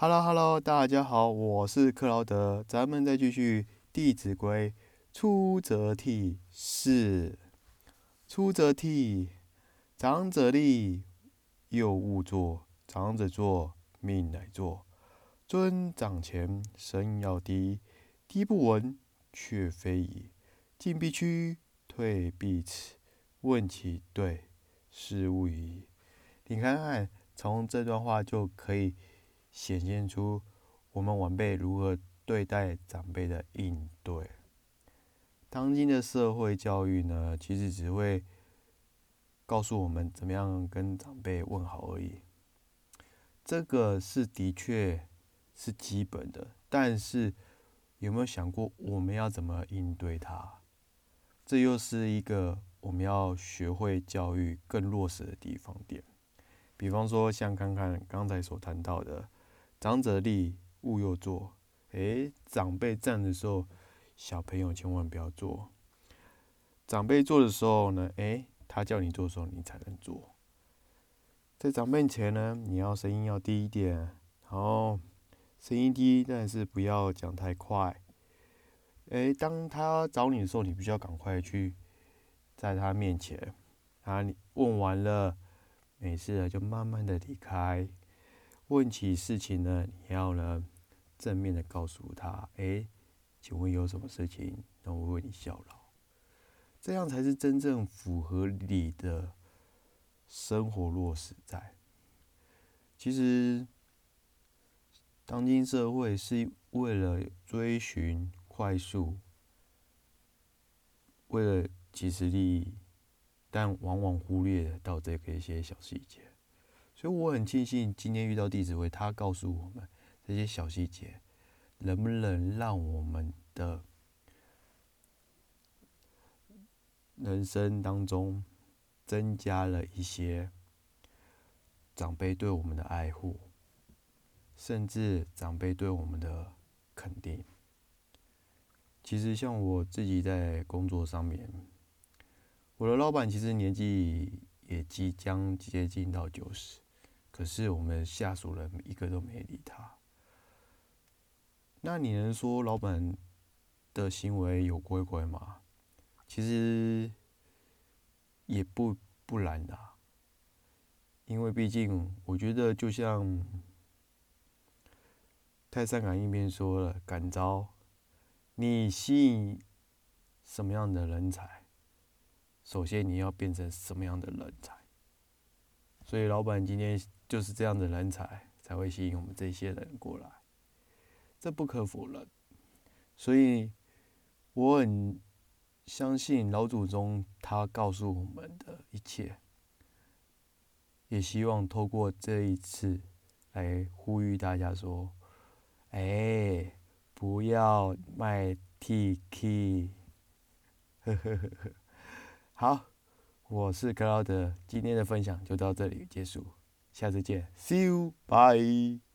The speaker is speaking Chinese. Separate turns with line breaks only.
Hello Hello，大家好，我是克劳德，咱们再继续《弟子规》，出则悌，是出则悌，长者立，幼勿坐；长者坐，命乃坐。尊长前，声要低，低不闻，却非宜；进必趋，退必迟。问其对，是勿疑。你看看，从这段话就可以。显现出我们晚辈如何对待长辈的应对。当今的社会教育呢，其实只会告诉我们怎么样跟长辈问好而已。这个是的确是基本的，但是有没有想过我们要怎么应对它？这又是一个我们要学会教育更落实的地方点。比方说，像看看刚才所谈到的。长者立，勿右坐。诶，长辈站的时候，小朋友千万不要坐。长辈坐的时候呢，诶，他叫你坐的时候，你才能坐。在长辈前呢，你要声音要低一点，然后声音低，但是不要讲太快。诶，当他找你的时候，你必须要赶快去在他面前。啊，你问完了，没事了，就慢慢的离开。问起事情呢，你要呢正面的告诉他，哎，请问有什么事情让我为你效劳？这样才是真正符合你的生活落实在。其实，当今社会是为了追寻快速，为了及时利益，但往往忽略到这个一些小细节。所以我很庆幸今天遇到弟子会，他告诉我们这些小细节，能不能让我们的人生当中增加了一些长辈对我们的爱护，甚至长辈对我们的肯定。其实像我自己在工作上面，我的老板其实年纪也即将接近到九十。可是我们下属人一个都没理他，那你能说老板的行为有规规吗？其实也不不然的，因为毕竟我觉得就像泰山感应篇说了，感召你吸引什么样的人才，首先你要变成什么样的人才。所以老板今天就是这样的人才，才会吸引我们这些人过来，这不可否认。所以我很相信老祖宗他告诉我们的一切，也希望透过这一次来呼吁大家说：“哎，不要卖 T K。”呵呵呵呵，好。我是克劳德，今天的分享就到这里结束，下次见，See you，bye。